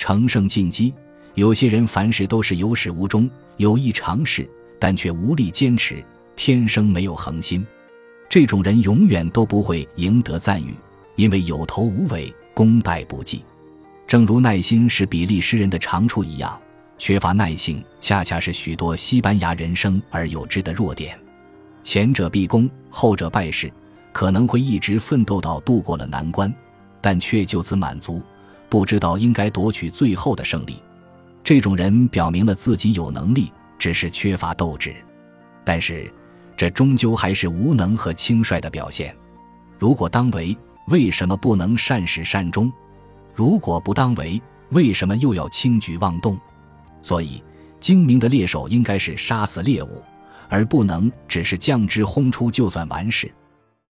乘胜进击。有些人凡事都是有始无终，有意尝试，但却无力坚持，天生没有恒心。这种人永远都不会赢得赞誉，因为有头无尾，功败不计。正如耐心是比利时人的长处一样，缺乏耐性恰恰是许多西班牙人生而有之的弱点。前者必功，后者败事，可能会一直奋斗到度过了难关，但却就此满足，不知道应该夺取最后的胜利。这种人表明了自己有能力，只是缺乏斗志。但是，这终究还是无能和轻率的表现。如果当为，为什么不能善始善终？如果不当为，为什么又要轻举妄动？所以，精明的猎手应该是杀死猎物，而不能只是将之轰出就算完事。